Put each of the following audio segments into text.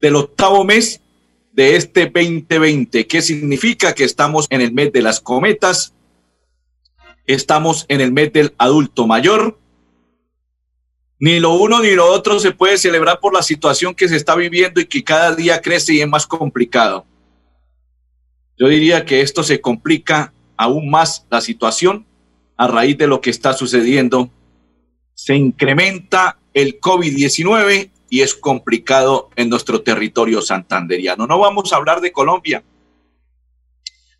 del octavo mes de este 2020. ¿Qué significa? Que estamos en el mes de las cometas, estamos en el mes del adulto mayor. Ni lo uno ni lo otro se puede celebrar por la situación que se está viviendo y que cada día crece y es más complicado. Yo diría que esto se complica aún más la situación a raíz de lo que está sucediendo. Se incrementa el COVID-19 y es complicado en nuestro territorio santanderiano. No vamos a hablar de Colombia,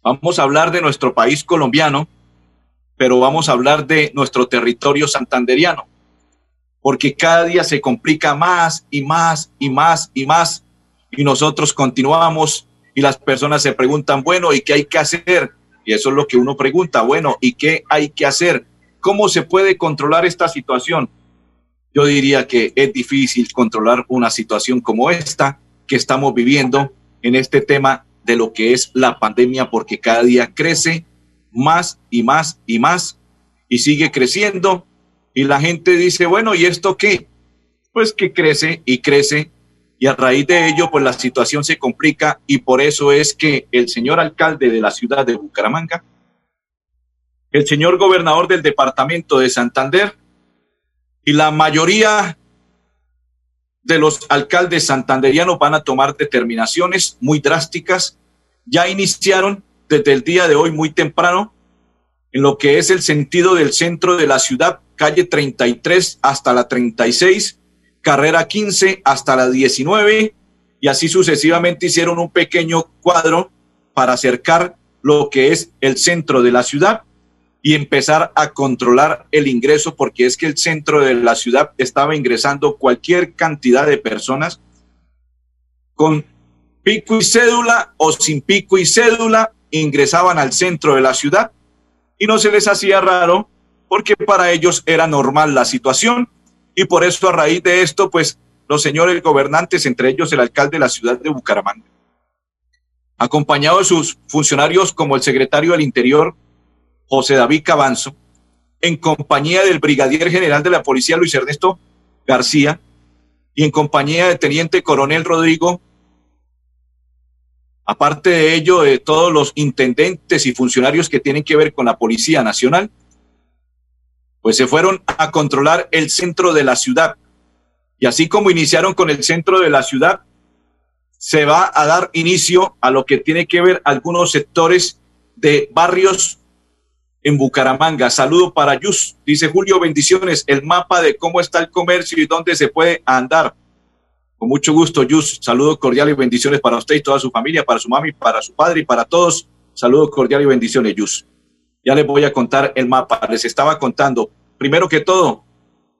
vamos a hablar de nuestro país colombiano, pero vamos a hablar de nuestro territorio santanderiano, porque cada día se complica más y más y más y más, y nosotros continuamos y las personas se preguntan, bueno, ¿y qué hay que hacer? Y eso es lo que uno pregunta, bueno, ¿y qué hay que hacer? ¿Cómo se puede controlar esta situación? Yo diría que es difícil controlar una situación como esta que estamos viviendo en este tema de lo que es la pandemia, porque cada día crece más y más y más y sigue creciendo. Y la gente dice, bueno, ¿y esto qué? Pues que crece y crece y a raíz de ello, pues la situación se complica y por eso es que el señor alcalde de la ciudad de Bucaramanga, el señor gobernador del departamento de Santander, y la mayoría de los alcaldes santanderianos van a tomar determinaciones muy drásticas. Ya iniciaron desde el día de hoy muy temprano en lo que es el sentido del centro de la ciudad, calle 33 hasta la 36, carrera 15 hasta la 19 y así sucesivamente hicieron un pequeño cuadro para acercar lo que es el centro de la ciudad y empezar a controlar el ingreso, porque es que el centro de la ciudad estaba ingresando cualquier cantidad de personas con pico y cédula o sin pico y cédula, ingresaban al centro de la ciudad. Y no se les hacía raro porque para ellos era normal la situación. Y por eso a raíz de esto, pues los señores gobernantes, entre ellos el alcalde de la ciudad de Bucaramanga, acompañado de sus funcionarios como el secretario del Interior, José David Cabanzo, en compañía del brigadier general de la policía Luis Ernesto García y en compañía del teniente coronel Rodrigo, aparte de ello, de todos los intendentes y funcionarios que tienen que ver con la Policía Nacional, pues se fueron a controlar el centro de la ciudad. Y así como iniciaron con el centro de la ciudad, se va a dar inicio a lo que tiene que ver algunos sectores de barrios en Bucaramanga. Saludo para Yus. Dice Julio, bendiciones. El mapa de cómo está el comercio y dónde se puede andar. Con mucho gusto, Yus. Saludo cordial y bendiciones para usted y toda su familia, para su mami, para su padre y para todos. Saludo cordial y bendiciones, Yus. Ya les voy a contar el mapa. Les estaba contando, primero que todo,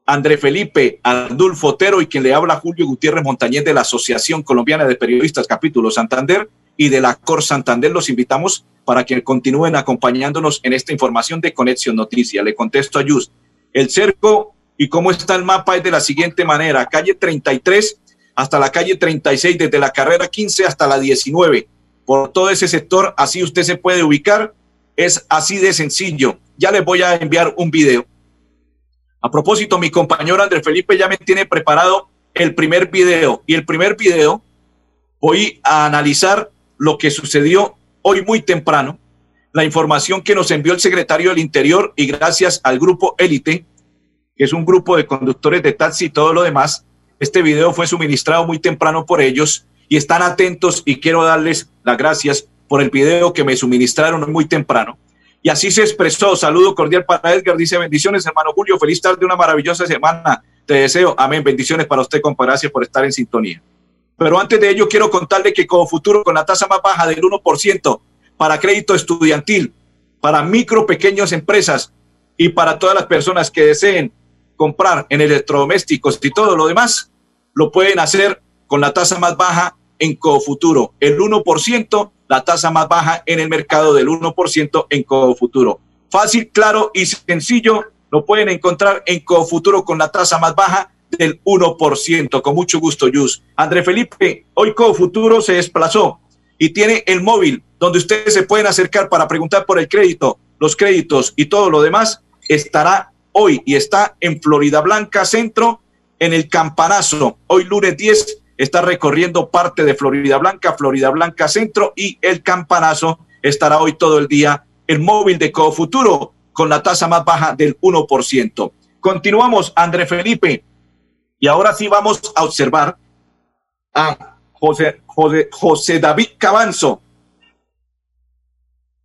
André Felipe Adulfo Otero y quien le habla Julio Gutiérrez Montañez de la Asociación Colombiana de Periodistas Capítulo Santander y de la Cor Santander. Los invitamos para que continúen acompañándonos en esta información de Conexión Noticia. Le contesto a Yus. El cerco y cómo está el mapa es de la siguiente manera. Calle 33 hasta la calle 36, desde la carrera 15 hasta la 19. Por todo ese sector, así usted se puede ubicar. Es así de sencillo. Ya les voy a enviar un video. A propósito, mi compañero Andrés Felipe ya me tiene preparado el primer video. Y el primer video voy a analizar lo que sucedió hoy muy temprano, la información que nos envió el secretario del Interior y gracias al grupo Élite, que es un grupo de conductores de taxi y todo lo demás, este video fue suministrado muy temprano por ellos y están atentos y quiero darles las gracias por el video que me suministraron muy temprano. Y así se expresó. Saludo cordial para Edgar. Dice bendiciones, hermano Julio. Feliz tarde, una maravillosa semana. Te deseo. Amén. Bendiciones para usted, compa. Gracias por estar en sintonía. Pero antes de ello, quiero contarle que como futuro, con la tasa más baja del 1% para crédito estudiantil, para micro, pequeñas empresas y para todas las personas que deseen comprar en electrodomésticos y todo lo demás, lo pueden hacer con la tasa más baja en Cofuturo. El 1%, la tasa más baja en el mercado del 1% en Cofuturo. Fácil, claro y sencillo. Lo pueden encontrar en Cofuturo con la tasa más baja del 1%. Con mucho gusto, Yus. André Felipe, hoy Cofuturo se desplazó y tiene el móvil donde ustedes se pueden acercar para preguntar por el crédito, los créditos y todo lo demás. Estará hoy y está en Florida Blanca Centro, en el Campanazo. Hoy lunes 10 está recorriendo parte de Florida Blanca, Florida Blanca Centro y el Campanazo estará hoy todo el día el móvil de Cofuturo con la tasa más baja del 1%. Continuamos, André Felipe, y ahora sí vamos a observar a José, José, José David Cabanzo.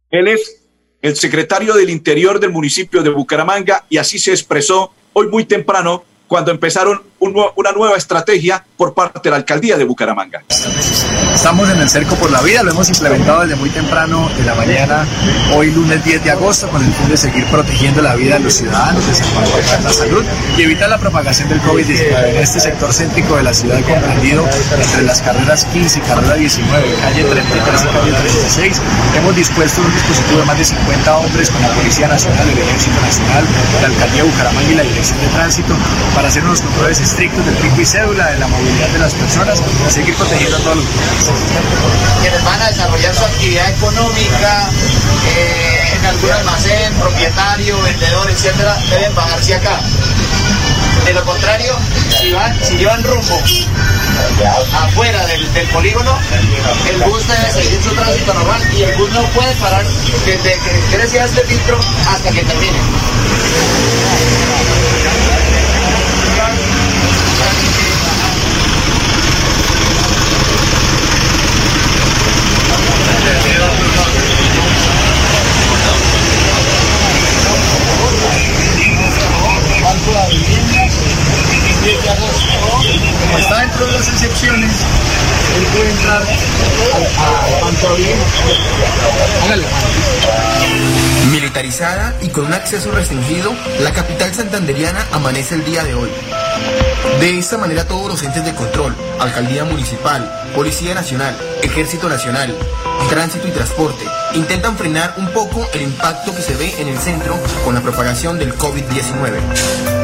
Él es el secretario del Interior del municipio de Bucaramanga y así se expresó hoy muy temprano cuando empezaron una nueva estrategia por parte de la alcaldía de Bucaramanga. Estamos en el cerco por la vida, lo hemos implementado desde muy temprano de la mañana, hoy lunes 10 de agosto, con el fin de seguir protegiendo la vida de los ciudadanos, de salvaguardar la salud y evitar la propagación del COVID-19 en este sector céntrico de la ciudad comprendido entre las carreras 15 y carrera 19, calle 33 y calle 36. Hemos dispuesto un dispositivo de más de 50 hombres con la Policía Nacional, el Ejército Nacional, la Alcaldía de Bucaramanga y la Dirección de Tránsito para hacer unos controles estrictos del pico y cédula, de la movilidad de las personas, seguir protegiendo a todos los quienes van a desarrollar su actividad económica eh, en algún almacén, propietario, vendedor, etcétera, deben bajarse acá. De lo contrario, si, van, si llevan rumbo afuera del, polígono, el bus debe seguir su tránsito normal y el bus no puede parar desde que crece este filtro hasta que termine. Como está dentro de Militarizada y con un acceso restringido, la capital santanderiana amanece el día de hoy. De esta manera todos los entes de control, Alcaldía Municipal, Policía Nacional, Ejército Nacional, Tránsito y Transporte, intentan frenar un poco el impacto que se ve en el centro con la propagación del COVID-19.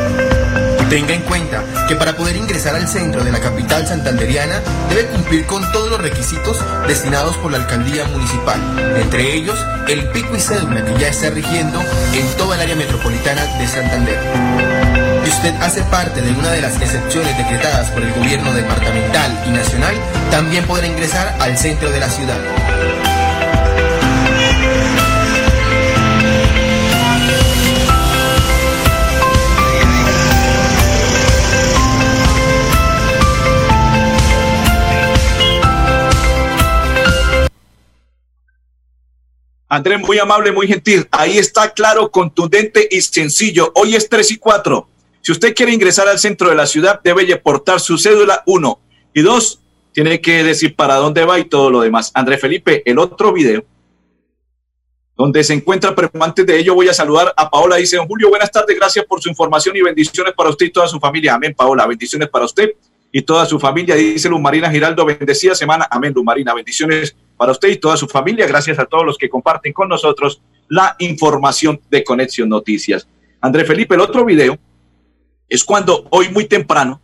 Tenga en cuenta que para poder ingresar al centro de la capital santanderiana debe cumplir con todos los requisitos destinados por la alcaldía municipal, entre ellos el pico y cédula que ya está rigiendo en toda el área metropolitana de Santander. Si usted hace parte de una de las excepciones decretadas por el gobierno departamental y nacional, también podrá ingresar al centro de la ciudad. Andrés, muy amable, muy gentil. Ahí está claro, contundente y sencillo. Hoy es 3 y 4. Si usted quiere ingresar al centro de la ciudad, debe portar su cédula, uno. Y dos, tiene que decir para dónde va y todo lo demás. Andrés Felipe, el otro video, donde se encuentra, pero antes de ello voy a saludar a Paola. Dice, don Julio, buenas tardes, gracias por su información y bendiciones para usted y toda su familia. Amén, Paola, bendiciones para usted y toda su familia. Dice Luz Marina Giraldo, bendecida semana. Amén, Luz Marina, bendiciones para usted y toda su familia. Gracias a todos los que comparten con nosotros la información de Conexión Noticias. André Felipe, el otro video es cuando hoy muy temprano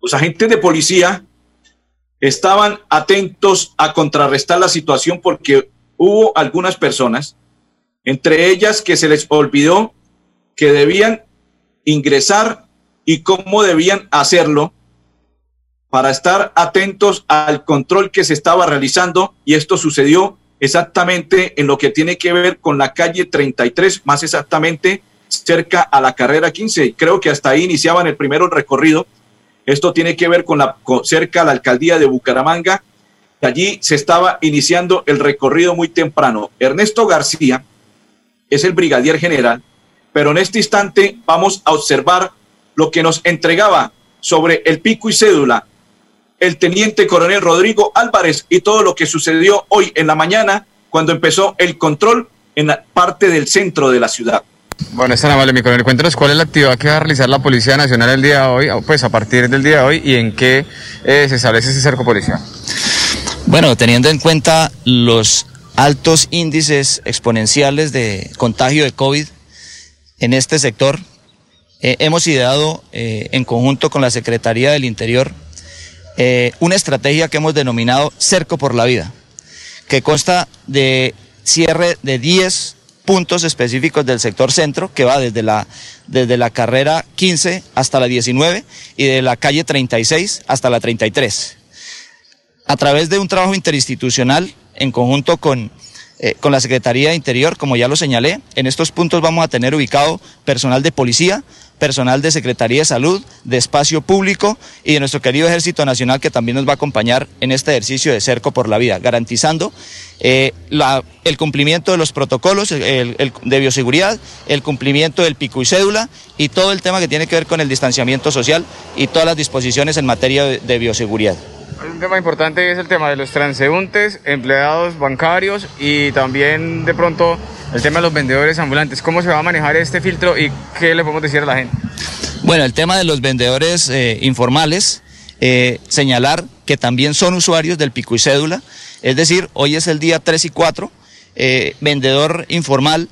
los agentes de policía estaban atentos a contrarrestar la situación porque hubo algunas personas, entre ellas que se les olvidó que debían ingresar y cómo debían hacerlo para estar atentos al control que se estaba realizando y esto sucedió exactamente en lo que tiene que ver con la calle 33, más exactamente cerca a la carrera 15. Creo que hasta ahí iniciaban el primero recorrido. Esto tiene que ver con la cerca a la alcaldía de Bucaramanga. Allí se estaba iniciando el recorrido muy temprano. Ernesto García es el brigadier general, pero en este instante vamos a observar lo que nos entregaba sobre el pico y cédula el teniente coronel Rodrigo Álvarez y todo lo que sucedió hoy en la mañana cuando empezó el control en la parte del centro de la ciudad. Bueno, es tan amable, mi coronel. Cuéntanos cuál es la actividad que va a realizar la Policía Nacional el día de hoy, pues a partir del día de hoy, y en qué eh, se establece ese cerco policial. Bueno, teniendo en cuenta los altos índices exponenciales de contagio de COVID en este sector, eh, hemos ideado eh, en conjunto con la Secretaría del Interior una estrategia que hemos denominado Cerco por la Vida, que consta de cierre de 10 puntos específicos del sector centro, que va desde la, desde la carrera 15 hasta la 19 y de la calle 36 hasta la 33. A través de un trabajo interinstitucional en conjunto con, eh, con la Secretaría de Interior, como ya lo señalé, en estos puntos vamos a tener ubicado personal de policía, personal de Secretaría de Salud, de Espacio Público y de nuestro querido Ejército Nacional que también nos va a acompañar en este ejercicio de cerco por la vida, garantizando eh, el cumplimiento de los protocolos de bioseguridad, el cumplimiento del pico y cédula y todo el tema que tiene que ver con el distanciamiento social y todas las disposiciones en materia de bioseguridad. Un tema importante es el tema de los transeúntes, empleados bancarios y también de pronto el tema de los vendedores ambulantes. ¿Cómo se va a manejar este filtro y qué le podemos decir a la gente? Bueno, el tema de los vendedores eh, informales, eh, señalar que también son usuarios del pico y cédula, es decir, hoy es el día 3 y 4, eh, vendedor informal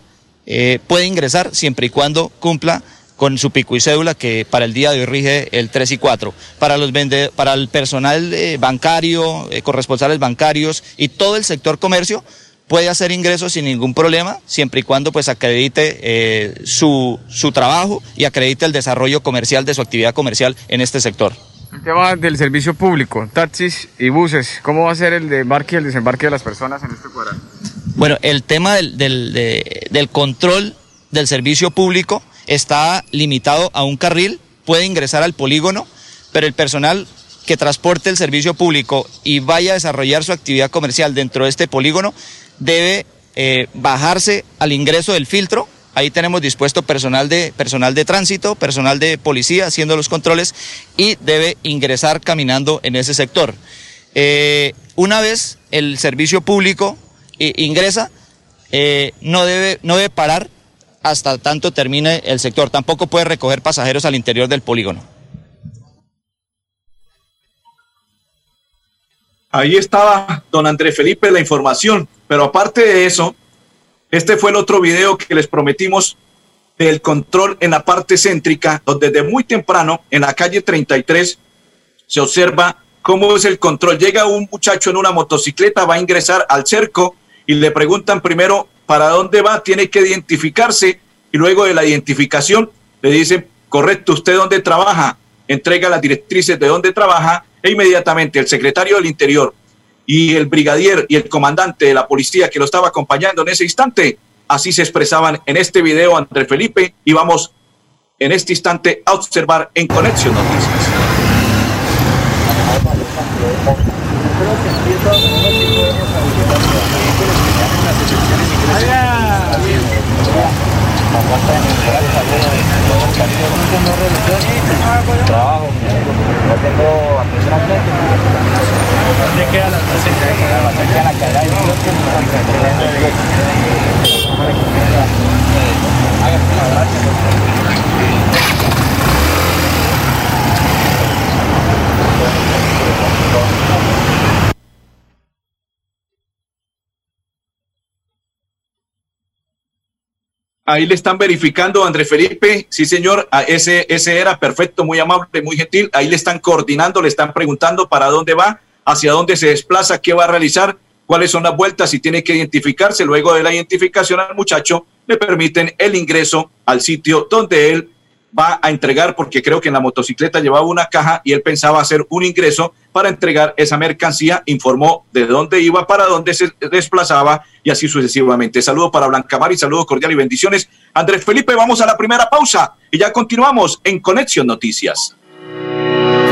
puede ingresar siempre y cuando cumpla con su pico y cédula que para el día de hoy rige el 3 y 4. Para, los para el personal eh, bancario, eh, corresponsales bancarios y todo el sector comercio puede hacer ingresos sin ningún problema, siempre y cuando pues acredite eh, su, su trabajo y acredite el desarrollo comercial de su actividad comercial en este sector. El tema del servicio público, taxis y buses, ¿cómo va a ser el embarque y el desembarque de las personas en este cuadrado? Bueno, el tema del, del, del control del servicio público está limitado a un carril, puede ingresar al polígono, pero el personal que transporte el servicio público y vaya a desarrollar su actividad comercial dentro de este polígono debe eh, bajarse al ingreso del filtro. Ahí tenemos dispuesto personal de, personal de tránsito, personal de policía haciendo los controles y debe ingresar caminando en ese sector. Eh, una vez el servicio público eh, ingresa, no, debe, no debe parar hasta tanto termine el sector. Tampoco puede recoger pasajeros al interior del polígono. Ahí estaba don Andrés Felipe la información, pero aparte de eso, este fue el otro video que les prometimos del control en la parte céntrica, donde desde muy temprano en la calle 33 se observa cómo es el control. Llega un muchacho en una motocicleta, va a ingresar al cerco y le preguntan primero para dónde va, tiene que identificarse y luego de la identificación le dicen, correcto, ¿usted dónde trabaja? Entrega las directrices de dónde trabaja e inmediatamente el secretario del Interior y el brigadier y el comandante de la policía que lo estaba acompañando en ese instante, así se expresaban en este video André Felipe y vamos en este instante a observar en Conexión Noticias. Trabajo, no tengo atención al. ¿Dónde queda la presencia? la Ahí le están verificando, André Felipe. Sí, señor, ese, ese era perfecto, muy amable, muy gentil. Ahí le están coordinando, le están preguntando para dónde va, hacia dónde se desplaza, qué va a realizar, cuáles son las vueltas, si tiene que identificarse. Luego de la identificación al muchacho, le permiten el ingreso al sitio donde él va a entregar, porque creo que en la motocicleta llevaba una caja y él pensaba hacer un ingreso para entregar esa mercancía, informó de dónde iba, para dónde se desplazaba y así sucesivamente. Saludo para Blanca Mar y saludo cordial y bendiciones. Andrés Felipe, vamos a la primera pausa y ya continuamos en Conexión Noticias.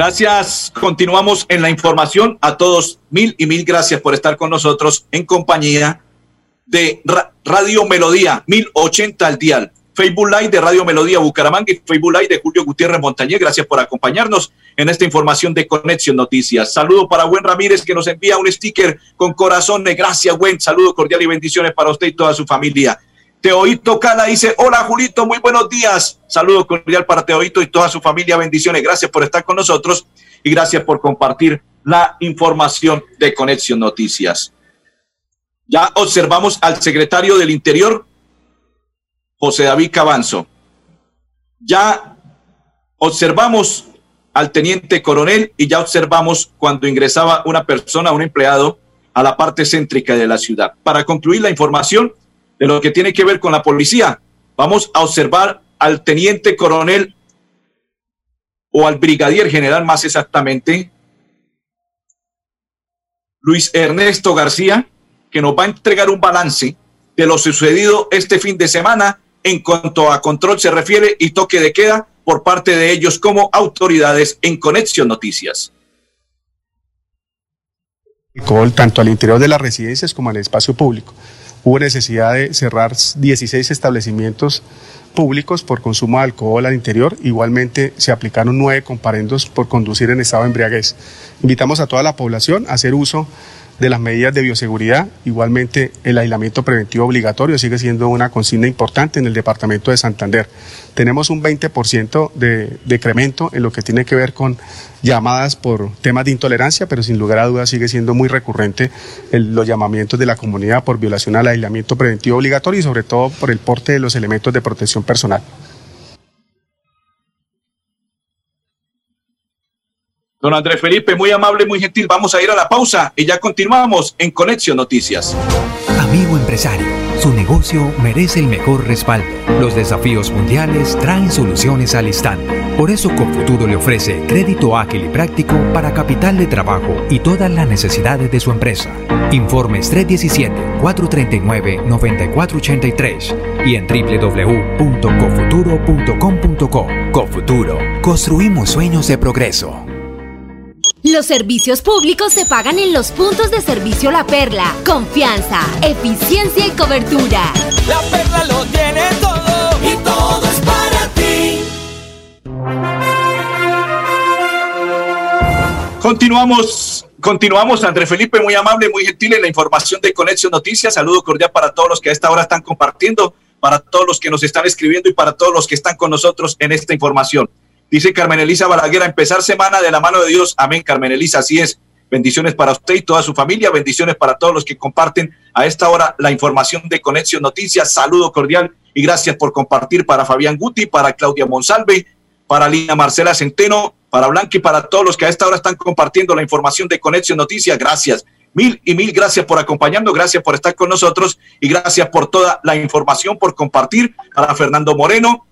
Gracias. Continuamos en la información. A todos, mil y mil gracias por estar con nosotros en compañía de Radio Melodía, 1080 al dial. Facebook Live de Radio Melodía Bucaramanga y Facebook Live de Julio Gutiérrez Montañez. Gracias por acompañarnos en esta información de Conexión Noticias. Saludo para Buen Ramírez que nos envía un sticker con corazones. Gracias, Buen. Saludo cordial y bendiciones para usted y toda su familia. Teoito Cala dice, hola Julito, muy buenos días. Saludo cordial para Teoito y toda su familia. Bendiciones. Gracias por estar con nosotros y gracias por compartir la información de Conexión Noticias. Ya observamos al secretario del Interior, José David Cabanzo. Ya observamos al teniente coronel y ya observamos cuando ingresaba una persona, un empleado, a la parte céntrica de la ciudad. Para concluir la información, de lo que tiene que ver con la policía. Vamos a observar al teniente coronel o al brigadier general más exactamente, Luis Ernesto García, que nos va a entregar un balance de lo sucedido este fin de semana en cuanto a control se refiere y toque de queda por parte de ellos como autoridades en Conexión Noticias. Tanto al interior de las residencias como el espacio público hubo necesidad de cerrar 16 establecimientos públicos por consumo de alcohol al interior. Igualmente se aplicaron nueve comparendos por conducir en estado de embriaguez. Invitamos a toda la población a hacer uso de las medidas de bioseguridad. Igualmente, el aislamiento preventivo obligatorio sigue siendo una consigna importante en el departamento de Santander. Tenemos un 20% de decremento en lo que tiene que ver con llamadas por temas de intolerancia, pero sin lugar a dudas sigue siendo muy recurrente los llamamientos de la comunidad por violación al aislamiento preventivo obligatorio y sobre todo por el porte de los elementos de protección personal. Don Andrés Felipe, muy amable, muy gentil. Vamos a ir a la pausa y ya continuamos en Conexión Noticias. Amigo empresario, su negocio merece el mejor respaldo. Los desafíos mundiales traen soluciones al instante. Por eso Confuturo le ofrece crédito ágil y práctico para capital de trabajo y todas las necesidades de su empresa. Informes 317-439-9483 y en www.cofuturo.com.co. Cofuturo, construimos sueños de progreso. Los servicios públicos se pagan en los puntos de servicio La Perla. Confianza, eficiencia y cobertura. La Perla lo tiene todo y todo es para ti. Continuamos, continuamos, Andrés Felipe, muy amable, muy gentil en la información de Conexión Noticias. Saludo cordial para todos los que a esta hora están compartiendo, para todos los que nos están escribiendo y para todos los que están con nosotros en esta información. Dice Carmen Elisa Balaguer, empezar semana de la mano de Dios. Amén, Carmen Elisa, así es. Bendiciones para usted y toda su familia. Bendiciones para todos los que comparten a esta hora la información de Conexión Noticias. Saludo cordial y gracias por compartir para Fabián Guti, para Claudia Monsalve, para Lina Marcela Centeno, para Blanca y para todos los que a esta hora están compartiendo la información de Conexión Noticias. Gracias. Mil y mil gracias por acompañarnos, gracias por estar con nosotros y gracias por toda la información, por compartir. Para Fernando Moreno,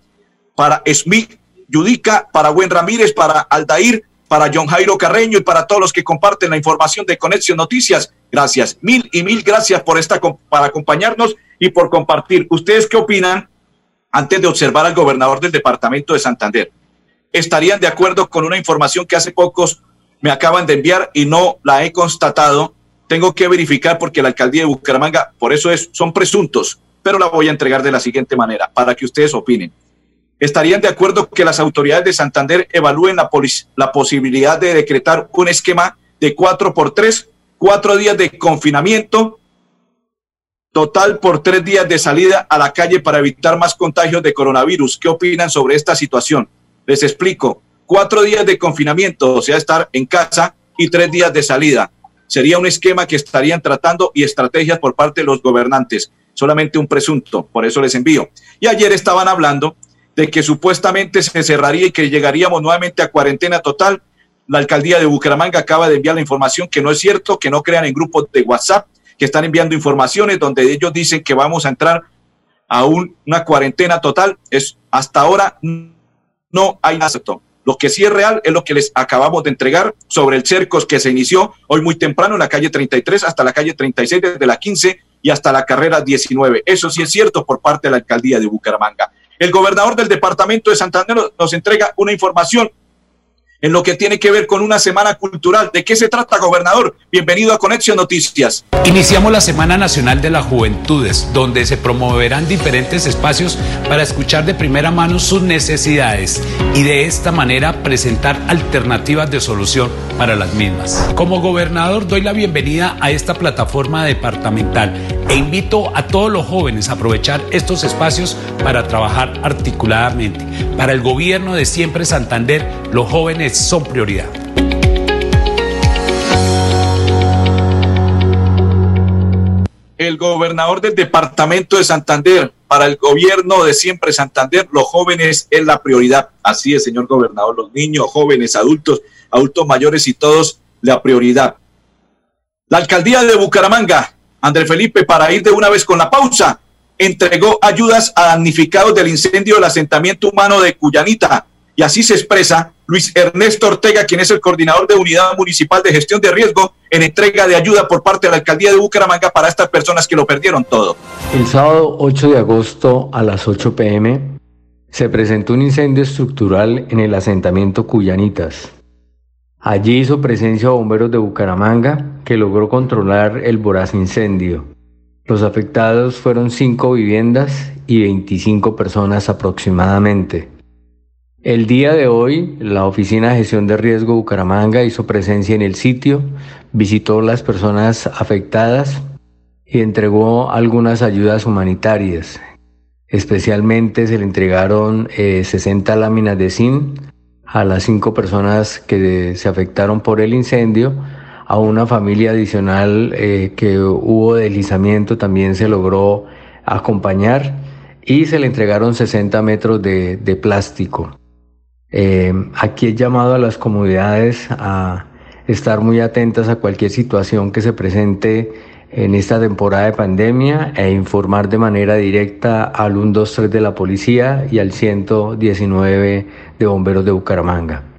para Smith Yudica, para Buen Ramírez, para Aldair, para John Jairo Carreño y para todos los que comparten la información de Conexión Noticias. Gracias, mil y mil gracias por esta, para acompañarnos y por compartir. ¿Ustedes qué opinan antes de observar al gobernador del departamento de Santander? ¿Estarían de acuerdo con una información que hace pocos me acaban de enviar y no la he constatado? Tengo que verificar porque la alcaldía de Bucaramanga, por eso es, son presuntos, pero la voy a entregar de la siguiente manera para que ustedes opinen estarían de acuerdo que las autoridades de Santander evalúen la, posibilidad de decretar un esquema de cuatro por tres, cuatro días de confinamiento total por tres días de salida a la calle para evitar más contagios de coronavirus. ¿Qué opinan sobre esta situación? Les explico. Cuatro días de confinamiento, o sea, estar en casa y tres días de salida. Sería un esquema que estarían tratando y estrategias por parte de los gobernantes. Solamente un presunto, por eso les envío. Y ayer estaban hablando de que supuestamente se cerraría y que llegaríamos nuevamente a cuarentena total. La alcaldía de Bucaramanga acaba de enviar la información que no es cierto, que no crean en grupos de WhatsApp, que están enviando informaciones donde ellos dicen que vamos a entrar a una cuarentena total. Es hasta ahora no hay nada. Lo que sí es real es lo que les acabamos de entregar sobre el cercos que se inició hoy muy temprano en la calle 33 hasta la calle 36 desde la 15 y hasta la carrera 19. Eso sí es cierto por parte de la alcaldía de Bucaramanga. El gobernador del departamento de Santander nos entrega una información en lo que tiene que ver con una semana cultural. ¿De qué se trata, gobernador? Bienvenido a Conexión Noticias. Iniciamos la Semana Nacional de las Juventudes, donde se promoverán diferentes espacios para escuchar de primera mano sus necesidades y de esta manera presentar alternativas de solución para las mismas. Como gobernador doy la bienvenida a esta plataforma departamental e invito a todos los jóvenes a aprovechar estos espacios para trabajar articuladamente. Para el gobierno de siempre Santander, los jóvenes son prioridad. El gobernador del departamento de Santander, para el gobierno de siempre Santander, los jóvenes es la prioridad. Así es, señor gobernador, los niños, jóvenes, adultos, adultos mayores y todos la prioridad. La alcaldía de Bucaramanga, André Felipe, para ir de una vez con la pausa, entregó ayudas a damnificados del incendio del asentamiento humano de Cuyanita. Y así se expresa Luis Ernesto Ortega, quien es el coordinador de Unidad Municipal de Gestión de Riesgo, en entrega de ayuda por parte de la Alcaldía de Bucaramanga para estas personas que lo perdieron todo. El sábado 8 de agosto a las 8 pm se presentó un incendio estructural en el asentamiento Cuyanitas. Allí hizo presencia bomberos de Bucaramanga que logró controlar el voraz incendio. Los afectados fueron cinco viviendas y 25 personas aproximadamente. El día de hoy, la Oficina de Gestión de Riesgo Bucaramanga hizo presencia en el sitio, visitó las personas afectadas y entregó algunas ayudas humanitarias. Especialmente se le entregaron 60 eh, láminas de zinc a las cinco personas que se afectaron por el incendio. A una familia adicional eh, que hubo deslizamiento también se logró acompañar y se le entregaron 60 metros de plástico. Eh, aquí he llamado a las comunidades a estar muy atentas a cualquier situación que se presente en esta temporada de pandemia e informar de manera directa al 123 de la policía y al 119 de bomberos de Bucaramanga.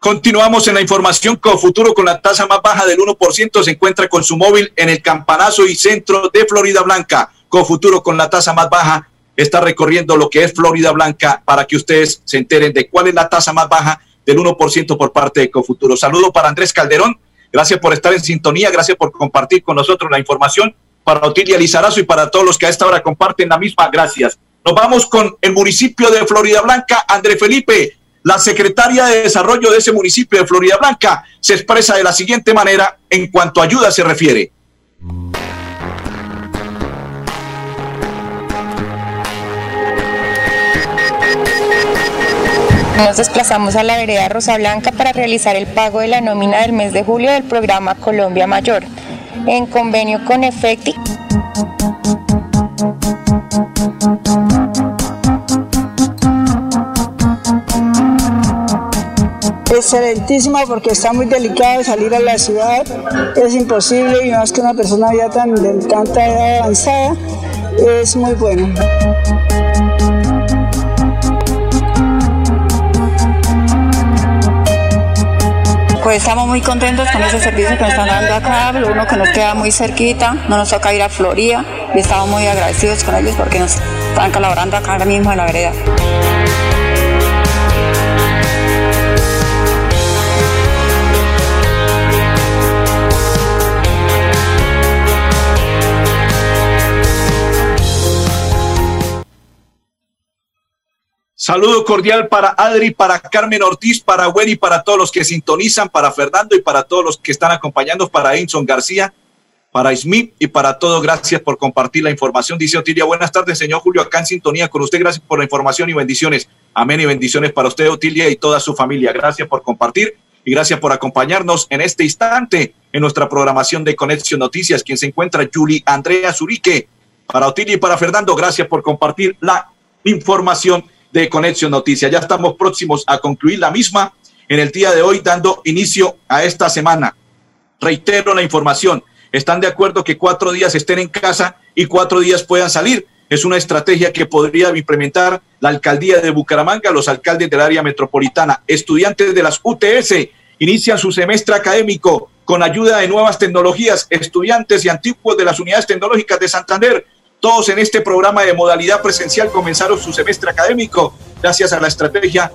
Continuamos en la información con Futuro con la tasa más baja del 1%. Se encuentra con su móvil en el campanazo y centro de Florida Blanca. Con Futuro con la tasa más baja está recorriendo lo que es Florida Blanca para que ustedes se enteren de cuál es la tasa más baja del 1% por parte de Cofuturo. Saludo para Andrés Calderón. Gracias por estar en sintonía. Gracias por compartir con nosotros la información. Para Otilia Lizarazo y para todos los que a esta hora comparten la misma, gracias. Nos vamos con el municipio de Florida Blanca, André Felipe. La secretaria de Desarrollo de ese municipio de Florida Blanca se expresa de la siguiente manera en cuanto a ayuda se refiere. Nos desplazamos a la vereda Rosa Blanca para realizar el pago de la nómina del mes de julio del programa Colombia Mayor, en convenio con Efecti. Excelentísima porque está muy delicado salir a la ciudad, es imposible y más que una persona ya tan de tanta edad avanzada, es muy bueno. Pues estamos muy contentos con ese servicio que nos están dando acá, uno que nos queda muy cerquita, no nos toca ir a Florida y estamos muy agradecidos con ellos porque nos están colaborando acá ahora mismo en la vereda. Saludo cordial para Adri, para Carmen Ortiz, para Wendy, para todos los que sintonizan, para Fernando y para todos los que están acompañando, para Enson García, para Smith y para todos. Gracias por compartir la información. Dice Otilia, buenas tardes, señor Julio, acá en sintonía con usted. Gracias por la información y bendiciones. Amén y bendiciones para usted, Otilia, y toda su familia. Gracias por compartir y gracias por acompañarnos en este instante en nuestra programación de Conexión Noticias. Quien se encuentra, Julie Andrea Zurique. Para Otilia y para Fernando, gracias por compartir la información de Conexión Noticias. Ya estamos próximos a concluir la misma en el día de hoy, dando inicio a esta semana. Reitero la información. ¿Están de acuerdo que cuatro días estén en casa y cuatro días puedan salir? Es una estrategia que podría implementar la alcaldía de Bucaramanga, los alcaldes del área metropolitana. Estudiantes de las UTS inician su semestre académico con ayuda de nuevas tecnologías. Estudiantes y antiguos de las unidades tecnológicas de Santander todos en este programa de modalidad presencial comenzaron su semestre académico gracias a la estrategia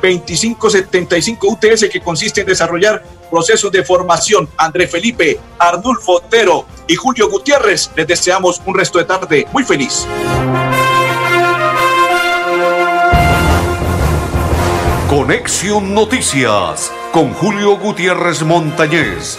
2575 UTS que consiste en desarrollar procesos de formación. André Felipe, Arnulfo Otero y Julio Gutiérrez, les deseamos un resto de tarde muy feliz. Conexión Noticias con Julio Gutiérrez Montañez.